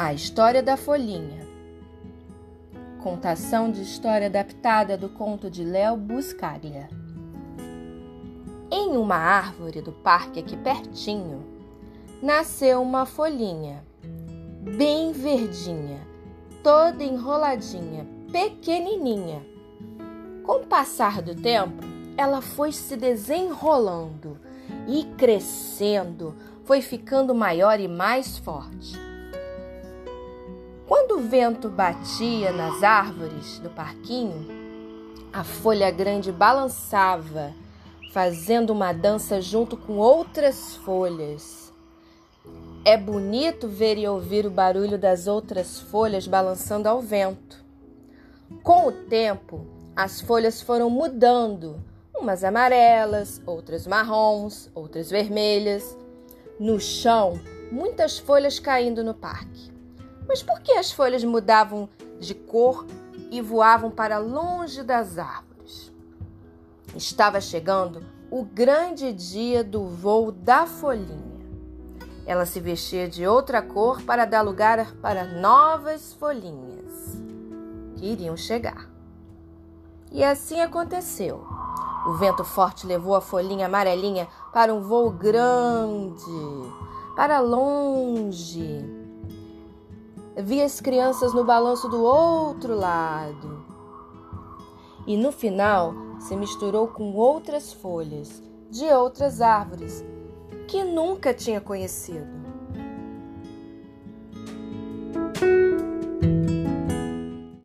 A História da Folhinha. Contação de história adaptada do conto de Léo Buscaglia. Em uma árvore do parque aqui pertinho, nasceu uma folhinha, bem verdinha, toda enroladinha, pequenininha. Com o passar do tempo, ela foi se desenrolando e crescendo, foi ficando maior e mais forte. O vento batia nas árvores do parquinho, a folha grande balançava, fazendo uma dança junto com outras folhas. É bonito ver e ouvir o barulho das outras folhas balançando ao vento. Com o tempo, as folhas foram mudando, umas amarelas, outras marrons, outras vermelhas. No chão, muitas folhas caindo no parque. Mas por que as folhas mudavam de cor e voavam para longe das árvores? Estava chegando o grande dia do voo da folhinha. Ela se vestia de outra cor para dar lugar para novas folhinhas que iriam chegar. E assim aconteceu. O vento forte levou a folhinha amarelinha para um voo grande, para longe vi as crianças no balanço do outro lado. E no final se misturou com outras folhas de outras árvores que nunca tinha conhecido.